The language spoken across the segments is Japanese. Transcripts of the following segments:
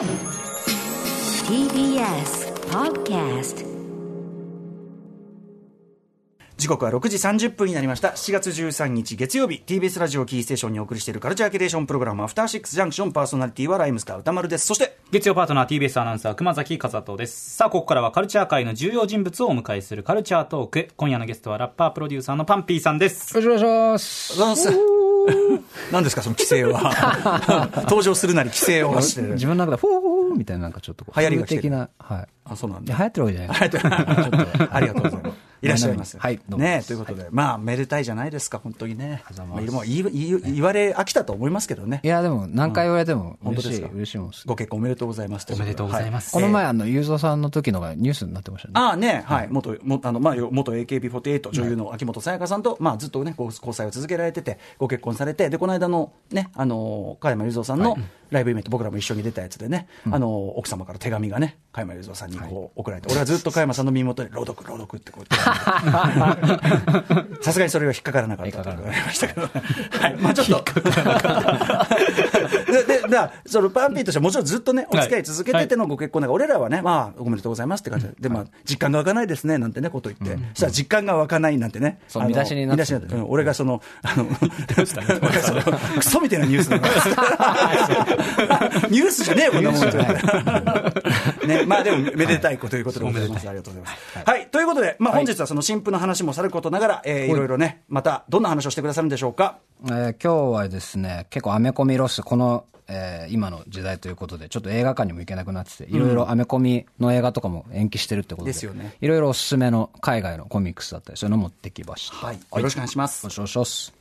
TBS Podcast 時刻は6時30分になりました。7月13日月曜日。TBS ラジオキーステーションにお送りしているカルチャーキュレーションプログラムアフターシックスジャンクションパーソナリティはライムスター歌丸です。そして月曜パートナー TBS アナウンサー熊崎和人です。さあここからはカルチャー界の重要人物をお迎えするカルチャートーク。今夜のゲストはラッパープロデューサーのパンピーさんです。よろしくお願いします。ざんですかその規制は 登場するなり規制をしてる自分の中で、フォーフォーみたいな、なんかちょっとこう、流行り的な、はい。あそうなんだ流行ってるわけじゃない です。ありがとうございます。いらっしゃいます。はいねということで、まあ、めでたいじゃないですか、本当にね。まあ、もう言い言い言われ飽きたと思いますけどねい。や、でも、何回言われても本当ですか？嬉しいもん。ご結婚おめでとうございます。おめでとうございますす、この前、あの、ゆうぞうさんの時のがニュースになってましたね。ああね、はい、元、もあの、まあ、よ元 AKB48 女優の秋元さやかさんと、まあ、ずっとね、交際を続けられてて、ご結婚されて、で、この間のね、あの、加山雄三さんのライブイベント、僕らも一緒に出たやつでね、あの、奥様から手紙がね、加山雄三さんにこう、送られて、俺はずっと加山さんの耳元で、朗読、朗読ってこう、さすがにそれは引っかからなかったと言われましたけど、はい、まあちょっと。だそのパンピーとしてはもちろんずっとね、お付き合い続けててのご結婚だから、俺らはね、まあ、おめでとうございますって感じで、で、まあ、実感が湧かないですね、なんてね、こと言って、そしたら実感が湧かないなんてね、見出しになって。見出しになって、うん。俺がその、あの、クソみたいなニュース ニュースじゃねえよ、こんなもん。ね、まあでも、めでたいことということでございます。ありがとうございます。はい、ということで、まあ本日はその新婦の話もさることながら、えーいろいろね、また、どんな話をしてくださるんでしょうか？えー今日はですね、結構アメコミロス、この、えー今の時代ということで、ちょっと映画館にも行けなくなってて、いろいろアメコミの映画とかも延期してるってことで、ですよねいろいろおすすめの海外のコミックスだったり、そういうの持ってきました。はい。よろしくお願いしますお。しおしおす。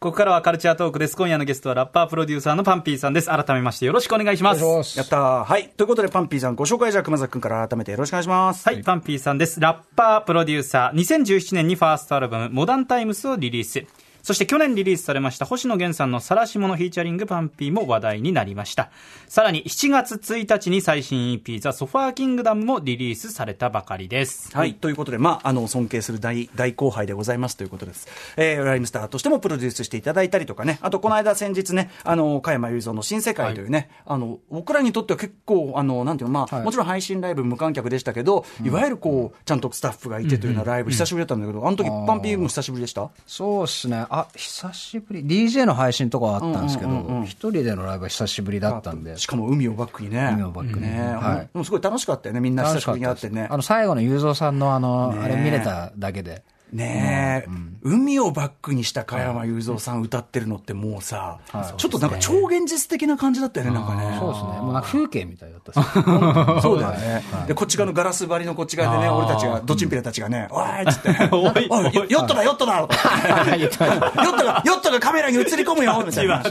ここからはカルチャートークです今夜のゲストはラッパープロデューサーの PUNPEE さんです改めましてよろしくお願いしますやったー。はい。ということで、 PUNPEE さん、ご紹介じゃあ、熊崎君から改めてよろしくお願いします。はい、 PUNPEE さんです。ラッパー、プロデューサー、2017年にファーストアルバム、モダンタイムスをリリース。そして去年リリースされました星野源さんの晒し者フィーチャリング PUNPEE も話題になりました。さらに7月1日に最新 EP ザ・ソファーキングダムもリリースされたばかりです。はい。ということで、まあ、あの、尊敬する大、大後輩でございますということです。えー、ライムスターとしてもプロデュースしていただいたりとかね、あと、この間先日ね、あの、加山雄三の新世界というね、あの、僕らにとっては結構、あの、なんていうの、まあ、もちろん配信ライブ無観客でしたけど、いわゆるこう、ちゃんとスタッフがいてというようなライブ、久しぶりだったんだけど、あの時、パンピーも久しぶりでした？そうですね。あ、久しぶり。DJ の配信とかはあったんですけど、一人でのライブは久しぶりだったんで。しかも海をバックにね。海をバックにね。はいすごい楽しかったよね、みんな久しぶりに会ってねあ。の、最後の雄三さんのあの、あれ見れただけで。ねえ、海をバックにした加山雄三さん歌ってるのってもうさ、ちょっとなんか超現実的な感じだったよね、なんかね。そうですね。もうなんか風景みたいだった そうだよね。で、こっち側のガラス張りのこっち側でね、俺たちが、ドチンピラたちがね、おいっつって、おいおい、ヨットだ、ヨットだ ヨットが、ヨットがカメラに映り込むよみたいな。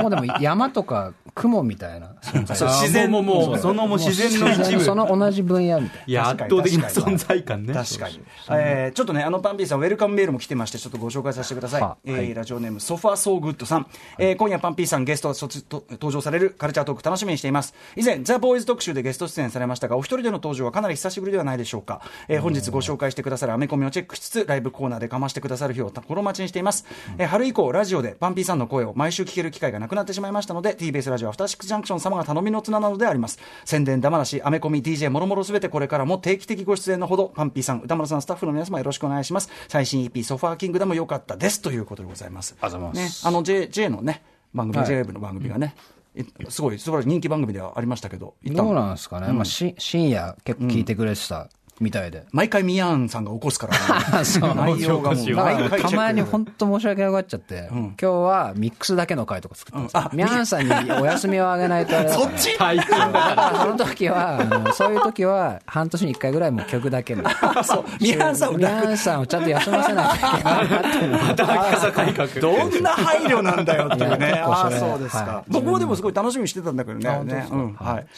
もうでも山とか雲みたいな存在。自然もうもうそのもう自然の一部。その同じ分野みたいいや、圧倒的な存在感ね。確かに。えーちょっとね、あのパンピーさん、ウェルカムメールも来てまして、ちょっとご紹介させてください。はえーラジオネーム、ソファーソーグッドさん。えー今夜パンピーさん、ゲスト卒と登場されるカルチャートーク楽しみにしています。以前、ザ・ボーイズ特集でゲスト出演されましたが、お一人での登場はかなり久しぶりではないでしょうか。えー本日ご紹介してくださるアメコミをチェックしつつ、ライブコーナーでかましてくださる日を心待ちにしています。えー春以降、ラジオでパンピーさんの声を毎週聞ける機会がなくなってしまいましたので、TBS ラジオアフターシックスジャンクション様が頼みの綱なのであります。宣伝、だまなし、アメコミ、DJ、もろもろすべてこれからも定期的ご出演のほど、パンピーさん、歌丸さん、スタッフの皆様よろしくお願いします。最新 EP、ソファーキングダム良かったです。ということでございます。あざいますね、あの J, J のね、番組、はい J の番組がね、いすごい素晴らしい人気番組ではありましたけど。どう旦なんですかね。まあし深夜結構聞いてくれてたみたいで。毎回ミヤンさんが起こすから、ね、そう。内容がもう。たまに本当申し訳なくなっちゃって、今日はミックスだけの回とか作ってますうんあ。ミャンさんにお休みをあげないとあれだからそっち？大変だ。だからその時は、あのそういう時は、半年に一回ぐらいもう曲だけの。そう、ミヤンさんをミャンさんをちゃんと休ませないといけないなって。どんな配慮なんだよっていうね。ああ、そうですか。は。い。僕もでもすごい楽しみにしてたんだけどね。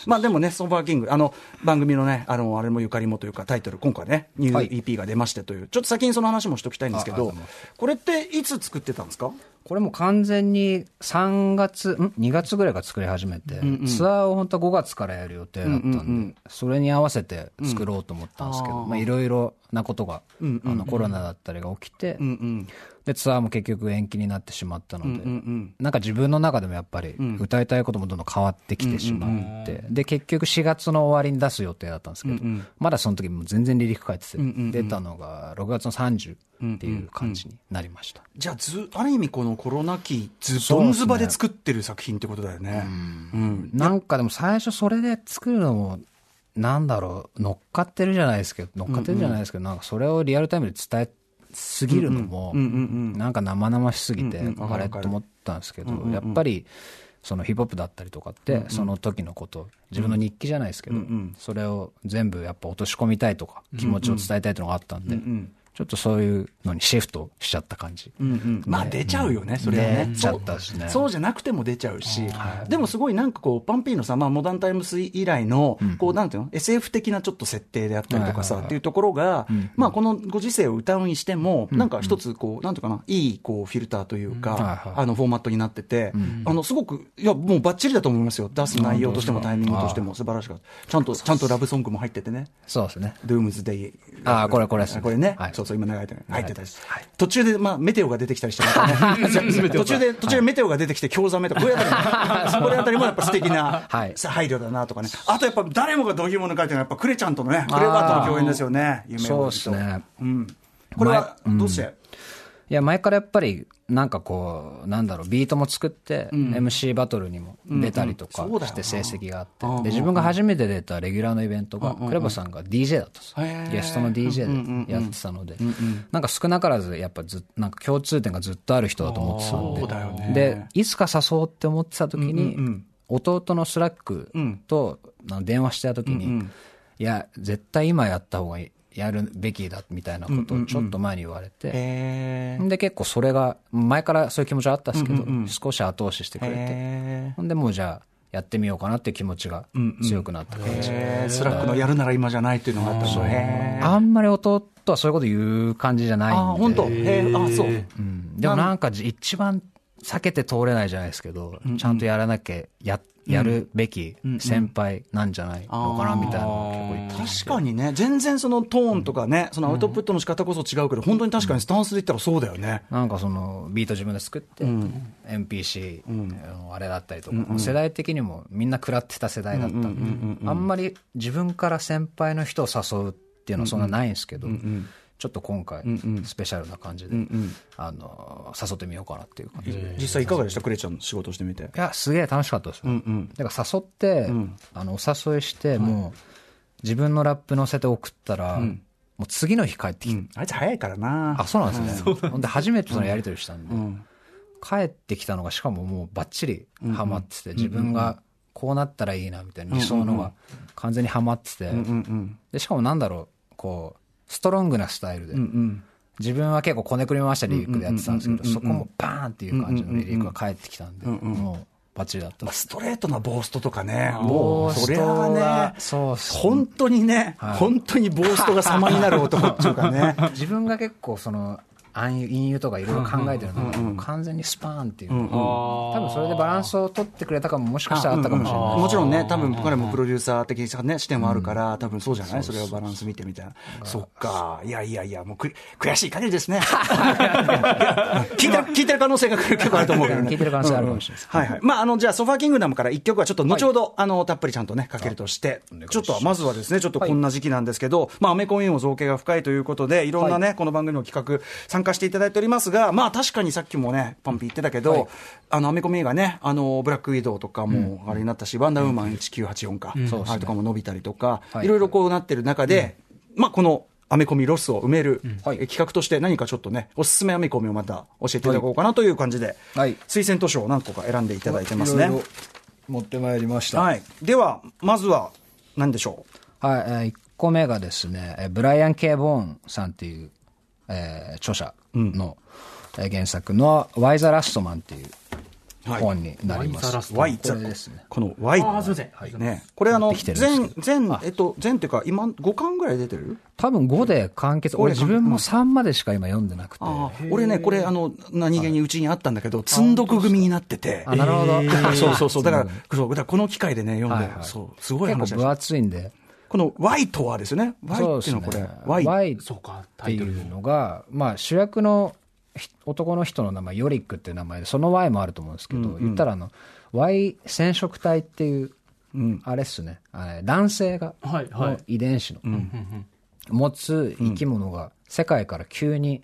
まあでもね、ソファーキング、あの、番組のね、あの、あれもゆかりもというか、タイトル、今回ね、ニュはい。ー EP が出ましてという、ちょっと先にその話もしておきたいんですけどこれっていつ作ってたんですか？これも完全に3月、ん ?2 月ぐらいから作り始めて、ツアーを本当は5月からやる予定だったんで、それに合わせて作ろうと思ったんですけど、まあいろいろなことが、あのコロナだったりが起きて、うんうん。でツアーも結局延期になってしまったので、うんうんなんか自分の中でもやっぱり歌いたいこともどんどん変わってきてしまって、で結局4月の終わりに出す予定だったんですけど、まだその時も全然離陸書いてて、出たのが6月の30っていう感じになりました。じゃあず、ある意味このコロナ期、ずどんずばで作ってる作品ってことだよね。うん。なんかでも最初それで作るのも、なんだろう、乗っかってるじゃないですけど、乗っかってるじゃないですけど、なんかそれをリアルタイムで伝えすぎるのも、なんか生々しすぎて、あれと思ったんですけど、やっぱり、そのヒップホップだったりとかって、その時のこと、自分の日記じゃないですけど、それを全部やっぱ落とし込みたいとか、気持ちを伝えたいというのがあったんで、ちょっとそういうのにシフトしちゃった感じ。うんうん、まあ出ちゃうよね、それはね。出ちゃったしね。そうじゃなくても出ちゃうし、でもすごいなんかこう、パンピーのさ、まあ、モダンタイムス以来の、こう、なんていうの、SF 的なちょっと設定であったりとかさ、っていうところが、まあ、このご時世を歌うにしても、なんか一つ、こう、なんていうかな、いい、こう、フィルターというか、あの、フォーマットになってて、あの、すごく、いや、もうバッチリだと思いますよ。出す内容としてもタイミングとしても素晴らしかった。ちゃんと、ちゃんとラブソングも入っててね。そうですね。ドゥームズデイ。あーこれこれですね。これね。はい。そう今流れてる。入ってたです。途中で、まあ、メテオが出てきたりしてまた ね。途中で、途中でメテオが出てきて、興ざめとか、これあたりも、これあたりもやっぱ素敵なはいさ配慮だなとかね。あとやっぱ誰もが度肝抜かれてるのは、やっぱクレちゃんとのね、クレバーとの共演ですよね。夢そうですね。うん。これは、どうして？いや、前からやっぱり、なんかこう、なんだろう、ビートも作って、MC バトルにも出たりとかして成績があって、で、自分が初めて出たレギュラーのイベントが、クレバさんが DJ だったんですよへー。ゲストの DJ でやってたので、なんか少なからず、やっぱずっなんか共通点がずっとある人だと思ってたんで、で、いつか誘おうって思ってた時に、弟のスラックと電話してた時に、いや、絶対今やった方がいい。やるべきだみたいなことをちょっと前に言われて、へで結構それが前からそういう気持ちはあったんですけど、少し後押ししてくれて。え。ほんでもうじゃあやってみようかなっていう気持ちが強くなった感じ、へー。5lackとやるなら今じゃないっていうのがあったんだへーあんまり弟はそういうこと言う感じじゃないんで。あ、本当？へー。あ、そう。うん。でもなんかじ一番避けて通れないじゃないですけど、ちゃんとやらなきゃややるべき先輩なんじゃない？のかなみたいな確かにね、全然そのトーンとかね、そのアウトプットの仕方こそ違うけど、本当に確かにスタンスで言ったらそうだよね。なんかそのビート自分で作って、MPC、あのあれだったりとか、世代的にもみんな食らってた世代だったんで、あんまり自分から先輩の人を誘うっていうのはそんなないんですけど、ちょっと今回、スペシャルな感じで、あの誘ってみようかなっていう感じで。実際いかがでした？クレちゃんの仕事してみて。いや、すげえ楽しかったですよ。だから誘って、あの、お誘いして、もう、自分のラップ乗せて送ったら、もう次の日帰ってきて、あいつ早いからな。あ、そうなんですね。ほんで、初めてそのやり取りしたんで、帰ってきたのが、しかももうバッチリハマってて、自分がこうなったらいいな、みたいな理想のが完全にハマってて、で、しかもなんだろう、こう、ストロングなスタイルで、自分は結構こねくり回したリリックでやってたんですけど、そこもバーンっていう感じのリリックが返ってきたんで、もうバッチリだった。まあ。ストレートなボーストとかね、もう、それはね、そう本当にね、本当にボーストが様になる男っていうかね。自分が結構その暗喩隠喩とかいろいろ考えてるの。がもう完全にスパーンっていう。多分それでバランスを取ってくれたかももしかしたらあったかもしれない。もちろんね、多分彼もプロデューサー的なね、視点もあるから、多分そうじゃない？それをバランス見てみたいな。そっか。いやいやいや、もうく悔しい限りですね。聞いてる、聞いてる可能性が結構あると思うけどね。聞いてる可能性あるかもしれないです。はいはい。まあ、あの、じゃあ、ソファーキングダムから一曲はちょっと後ほど、あの、たっぷりちゃんとね、かけるとして、ちょっと、まずはですね、ちょっとこんな時期なんですけど、まあ、アメコミにも造形が深いということで、いろんなね、この番組の企画、参加していただいておりますが、まあ、確かにさっきもね、パンピー言ってたけど、あの、アメコミ映画ね、あの、ブラックウィドウとかも、あれになったし、ワンダーウーマン1984か、あれとかも伸びたりとか、はい。いろいろこうなってる中で、まあ、この、アメコミロスを埋める、企画として何かちょっとね、おすすめアメコミをまた教えていただこうかなという感じで、はい。推薦図書を何個か選んでいただいてますね。いろいろ持ってまいりました。はい。では、まずは、何でしょはい、え1個目がですね、えーブライアン・ケイ・ボーンさんっていう、えー著者の、えー原作の、ワイザ・ラストマンっていうはい本になります。ワイザラストう。ワイこれですね。この Y。すいませんはいね。これあの、全、全、えっと、全っていうか、今、5巻ぐらい出てる？多分5で完結、俺自分も3までしか今読んでなくて。ああ、俺ね、これ、あの、何気にうちにあったんだけど、積んどく組になってて。あ、なるほど。そうそうそう。だから、そう、だからこの機会でね、読んではいは、いそう、すごい話分厚いんで、この Y とはですよね。Y っていうのはこれ、Y, Y。そうか、っていうのが、まあ、主役のひ男の人の名前、ヨリックっていう名前で、その Y もあると思うんですけど、言ったらあの、Y 染色体っていう、あれっすね、あれ男性が、はいは遺伝子の、持つ生き物が世界から急に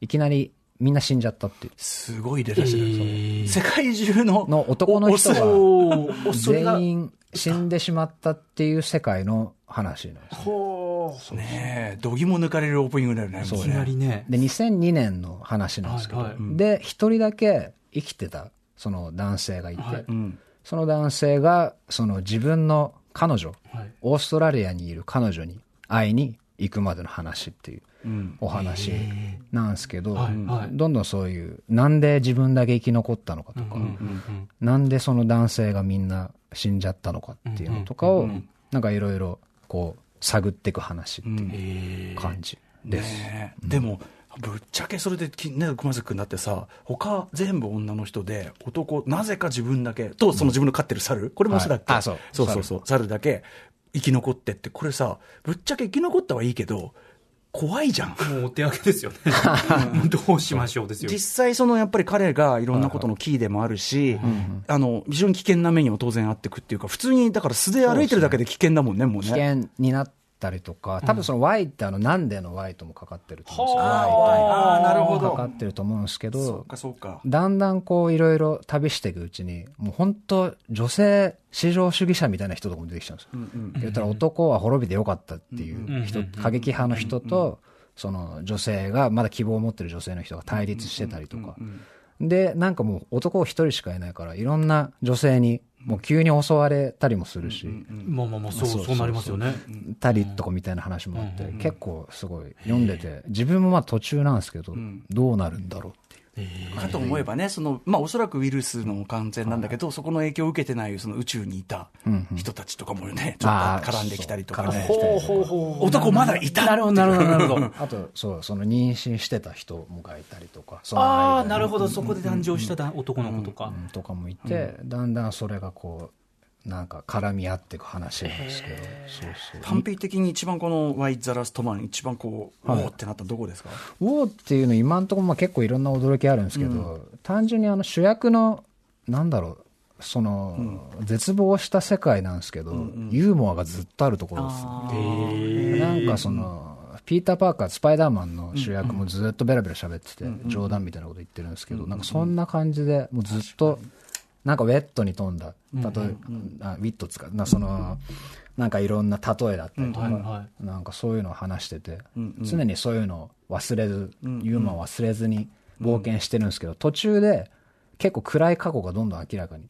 いきなりみんな死んじゃったっていう。すごい出だしだ世界中のの男の人が全員死んでしまったっていう世界の話なんです。ほうねえ、どぎも抜かれるオープニングだよね。いきなりね。で、2002年の話なんですけど、はいはいで、一人だけ生きてた、その男性がいて、はいうん。その男性が、その自分の彼女、はいオーストラリアにいる彼女に会いに行くまでの話っていううん。お話なんですけど、どんどんそういう、なんで自分だけ生き残ったのかとか、なんでその男性がみんな死んじゃったのかっていうのとかを、なんかいろいろこう、探っていく話っていう感じです。でも、ぶっちゃけそれできね、熊崎君だってさ、他全部女の人で、男、なぜか自分だけ、と、その自分の飼ってる猿、これもそうだっけ、そう。そうそうそう、猿だけ生き残ってって、これさ、ぶっちゃけ生き残ったはいいけど、怖いじゃん。もうお手上げですよね。どうしましょうですよ。実際、そのやっぱり彼がいろんなことのキーでもあるし、あの非常に危険な目にも当然あってくっていうか、普通にだから素で歩いてるだけで危険だもんね、もうね。危険になったりとか、多分その Y ってあの、なんでの Y ともかかってると思うんですよ。ああ、なるほど。かかってると思うんですけど。だんだんこういろいろ旅していくうちに、もう本当女性至上主義者みたいな人とかも出てきちゃうんですよ。言ったら男は滅びてよかったっていう人、過激派の人と、その女性が、まだ希望を持ってる女性の人が対立してたりとか。で、なんかもう男一人しかいないから、いろんな女性にもう急に襲われたりもするし、まあまあまあ、そう、そうなりますよね。たりとかみたいな話もあって、結構すごい読んでて、自分もまあ途中なんですけど、どうなるんだろうっていう。かと思えばね、そのまあ、おそらくウイルスの感染なんだけど、そこの影響を受けてないその宇宙にいた人たちとかもね、ちょっと絡んできたりとかね。男まだいたなるほど、なるほど、なるほど。あと、そう、その妊娠してた人もがいたりとか、ああ、なるほど、そこで誕生しただ男の子とか。うんとかもいて、だんだんそれがこう、なんか絡み合っていく話なんですけど、そうそう。パンピー的に一番このワイザラストマン、一番こう、おーってなったのどこですか？ウォーっていうの今んところまあ結構いろんな驚きあるんですけど、単純にあの主役の、なんだろう、その、絶望した世界なんですけど、ユーモアがずっとあるところです。なんかその、ピーター・パーカー、スパイダーマンの主役もずっとベラベラ喋ってて、冗談みたいなこと言ってるんですけど、なんかそんな感じで、もうずっと、なんかウェットに富んだ、例え、あウィットつか、なその、なんかいろんな例えだったりとか、はいはなんかそういうのを話してて、常にそういうのを忘れず、ユーモアを忘れずに冒険してるんですけど、途中で結構暗い過去がどんどん明らかに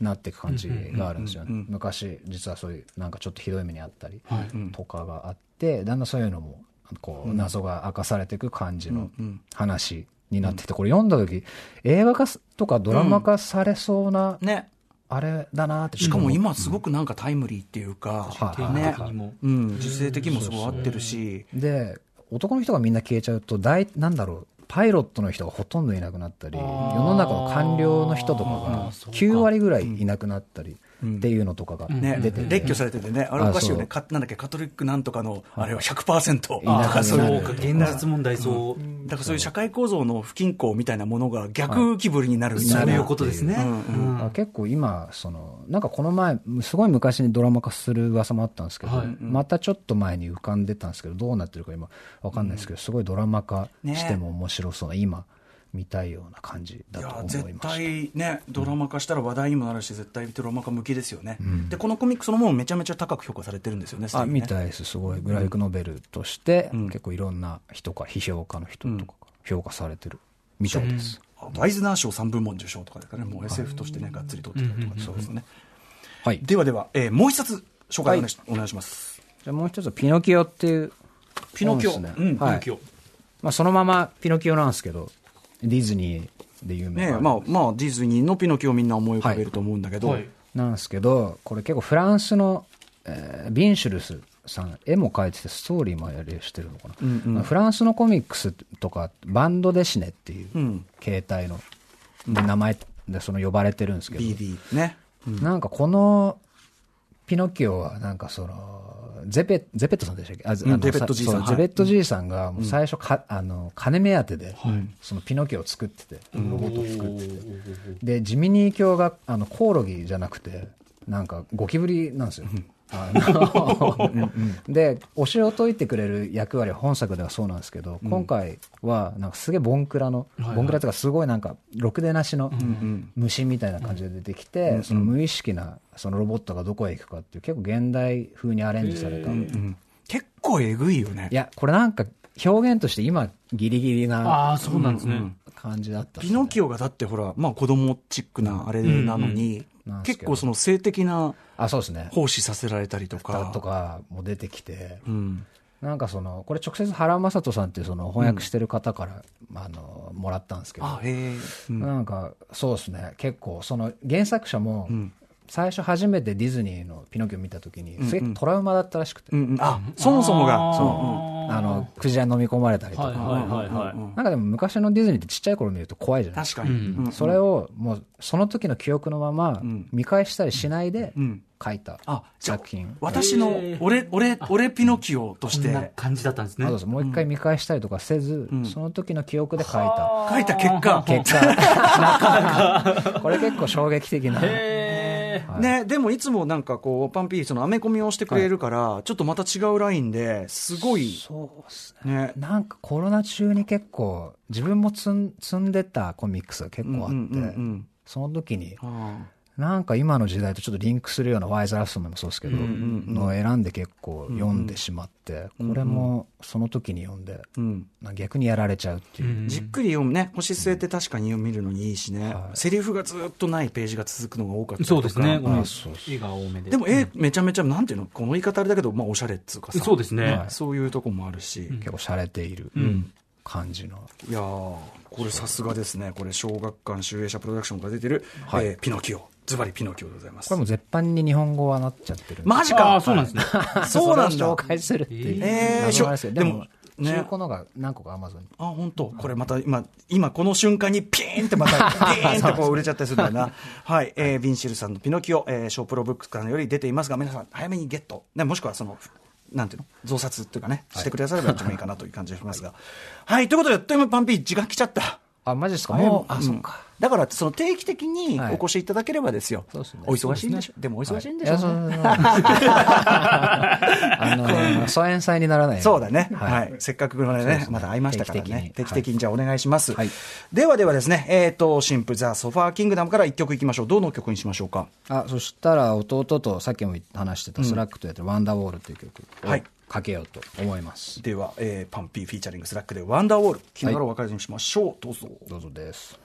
なっていく感じがあるんですよね。昔、実はそういうなんかちょっとひどい目にあったりとかがあって、だんだんそういうのも、こう、謎が明かされていく感じの話になってて、これ読んだ時、映画化とかドラマ化されそうな、ね。あれだなって。しかも今すごくなんかタイムリーっていうか、はい。ね。的にも。うん、時勢的にもすごい合ってるし、で、男の人がみんな消えちゃうと、大、なんだろう、パイロットの人がほとんどいなくなったり、世の中の官僚の人とかが9割ぐらいいなくなったりっていうのとかがね、出てて、列挙されててね、あれおかしいよね、あかなんだっけ、カトリックなんとかの、あれは100%とかそうか、現実問題そう。だからそういう社会構造の不均衡みたいなものが逆気ぶりになる。みたいな、そういうことですね。うんあ結構今そのなんかこの前すごい昔にドラマ化する噂もあったんですけど、はい。またちょっと前に浮かんでたんですけどどうなってるか今わかんないですけど、すごいドラマ化しても面白そうな、今見たいような感じいだと思いました。対ね、ドラマ化したら話題にもなるし、絶対ドラマ化向きですよね、でこのコミックそのものめちゃめちゃ高く評価されてるんですよね、あにね。みたいですすごい。グラフィックノベルとして、結構いろんな人か批評家の人とかが評価されてるみたいです、あワイズナー賞3部門受賞とかですかね、もう SF としてね、がっつり取ってたりとか、そうですね。はい。ではでは、えーもう一冊、紹介お願いい。します。じゃあもう一つピノキオっていうピノキオ。うんねはい。今日まあ、そのままピノキオなんですけどディズニーで有名ねな、まあまあ、ディズニーのピノキオをみんな思い浮かべると思うんだけど、はい。なんですけど、これ結構フランスの、えービンシュルスさん、絵も描いててストーリーもやりしてるのかな、まあフランスのコミックスとか、バンドデシネっていううん。形態の、で名前でその呼ばれてるんですけど、BD ね。なんかこのピノキオはなんかその、ゼペゼペットさんでしたっけ？あ、うんあのゼペットじいさん。ゼペットじいさんがもう最初か、あの、金目当てで、そのピノキオを作ってて、ロボットを作ってて。で、ジミニー教が、あの、コオロギじゃなくて、なんかゴキブリなんですよ。あの で、お城を解いてくれる役割は本作ではそうなんですけど、今回はなんかすげえボンクラの、ボンクラとかすごいなんか、ろくでなしの虫みたいな感じで出てきて、その無意識なそのロボットがどこへ行くかっていう結構現代風にアレンジされた。うん結構えぐいよね。いや、これなんか表現として今ギリギリなああ、そうなんですね。感じだったピノキオがだってほら、まあ子供チックなあれなのに、うん結構その性的なあ、そうですね。奉仕させられたりとか。とかも出てきて、うん。なんかその、これ直接原正人さんっていうその翻訳してる方から、あの、もらったんですけど。うんなんか、そうですね、結構、その原作者も、最初初めてディズニーのピノキオ見たときに、すげえトラウマだったらしくて、うんうん。あ、そもそもが、そう。あの、クジラに飲み込まれたりとか、はいはいはいはい。なんかでも昔のディズニーってちっちゃい頃見ると怖いじゃないですか。確かに。うん。それをもうその時の記憶のままん。見返したりしないでうん。書いた作品。私の、俺、俺、俺ピノキオとしこんなて感じだったんですね。もう一回見返したりとかせず、その時の記憶で書いた。書いた結果、結果、これ結構衝撃的な。ね、でもいつもなんかこう、パンピー、そのアメコミをしてくれるから、ちょっとまた違うラインで、すごい、そうですね。ね。なんかコロナ中に結構、自分も積ん積んでたコミックスが結構あって、うんうんうんうんその時に、あなんか今の時代とちょっとリンクするようなワイズ・ラストマンもそうですけど、のを選んで結構読んでしまって、これもその時に読んで、逆にやられちゃうっていう。じっくり読むね、星据えて確かに見るのにいいしね、はい。セリフがずっとないページが続くのが多かったりとか。そうですね。このあそう絵が多めで。でも絵めちゃめちゃ、なんていうの、この言い方あれだけど、まあおしゃれっつうかさ、そうですね。はい。そういうとこもあるし、結構洒落ているん。感じの。いやー、これさすがですね、これ、小学館集英社プロダクションから出てる、はい。えーピノキオ、ズバリピノキオでございます。これも絶版に日本語はなっちゃってるんでマジかそうなんですね。そうなんだ紹介するっていう。えですよでも、中古のが何個かアマゾンに。あ、本当これまた今、今この瞬間にピーンってまた、ピーンってこう売れちゃったりするんだよな。はい、えー、ビンシルさんのピノキオ、えー、ショープロブックスからより出ていますが、皆さん早めにゲット。ね、もしくはその、なんていうの？増刷っていうかね、してくだされば一番いいかなという感じがしますが。はい、ということで、あっという間にパンピー時間来ちゃった。あ、マジですか？もう、あ、んそっか。だから、その定期的にはいお越しいただければですよ。そうですねお忙しいんでしょ？でもお忙しいんでしょ？あの、疎遠さんにならないよそうだね。は。はいせっかくのねまだ会いましたからね。定定期的にじゃあお願いします。はいではではですね、えっ、と、新譜 The Sofakingdom から一曲いきましょう。どの曲にしましょうか。あ、そしたら弟とさっきも話してた5lackとやってる Wonder Wall っていう曲をはいかけようと思います。では、えー PUNPEE featuring 5lackで Wonder Wall。聞きながらお別れにしましょう。どうぞ。どうぞです。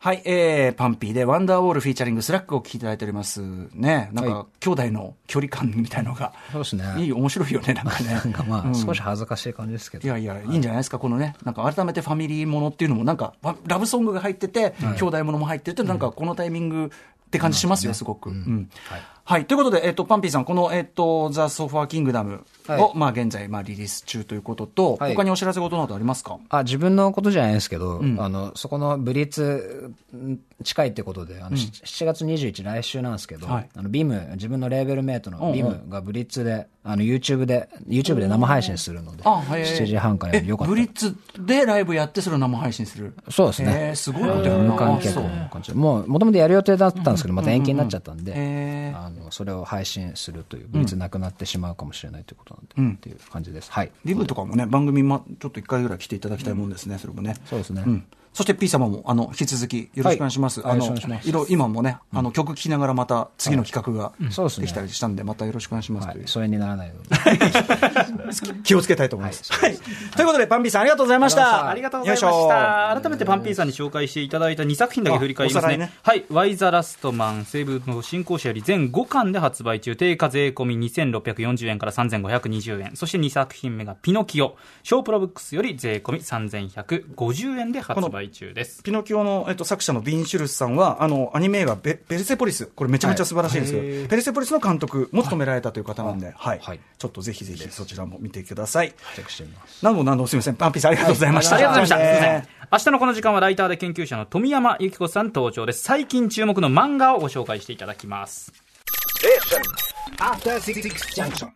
はい、えー、 PUNPEEで Wonder Wall featuring 5lackを聞きいただいております。ね、なんか、は兄弟の距離感みたいのが、そうですね。いい、面白いよね、なんかね。なんかまあ、うん少し恥ずかしい感じですけど。いやいや、いいんじゃないですか、このね、なんか改めてファミリーものっていうのも、なんか、ラブソングが入ってて、兄弟ものも入ってるって、なんかこのタイミングって感じしますよ、すごく。うんはい。ということで、えっと、 PUNPEEさん、この、えっと、 The Sofakingdom を、はい。まあ、現在、まあ、リリース中ということと、はい。他にお知らせ事などありますか？あ、自分のことじゃないですけど、あの、そこのブリッツん近いってことで、あの、し7月21来週なんですけど、はい。あの、ビーム、自分のレーベルメイトのビームがブリッツで、あの、YouTube で、YouTube で生配信するので、あ、へー。7時半からえ、よかった。らブリッツでライブやって、それを生配信する。そうですね。すごいことやるな無観客の感じで。もう、もともとやる予定だったんですけど、また延期になっちゃったんで、あの、それを配信するという、ブリッツなくなってしまうかもしれないということなんで、っていう感じです。はい。リブとかもね、番組、ま、ちょっと一回ぐらい来ていただきたいもんですね、それもね。そうですねんそして P 様も、あの、引き続きよろしくお願いします。はいあの、いろ今もね、あの、曲聴きながらまた次の企画がそうできたりしたんで、またよろしくお願いしますというはい。疎遠にならないように。気をつけたいと思います。はい。ということで、パンピーさんありがとうございました。ありがとうございました。改めてパンピーさんに紹介していただいた2作品だけ振り返りますね。はい。ワイザラストマン、西部の進行者より全5巻で発売中、定価税込み2640円から3520円。そして2作品目がピノキオ、ショープロブックスより税込み3150円で発売売中です。ピノキオの、えっと、作者のビン・シュルスさんは、あの、アニメ映画ベ、ベルセポリス、これめちゃめちゃ素晴らしいんですよ。はいベルセポリスの監督も務められたという方なんで、はい。はいちょっとぜひぜひそちらも見てください。チェックしてみます。何度も何度もすみません。パンピーさんありがとうございました。ありがとうございました。すいませんね明日のこの時間はライターで研究者の富山由紀子さん登場です。最近注目の漫画をご紹介していただきます。After Six Junction.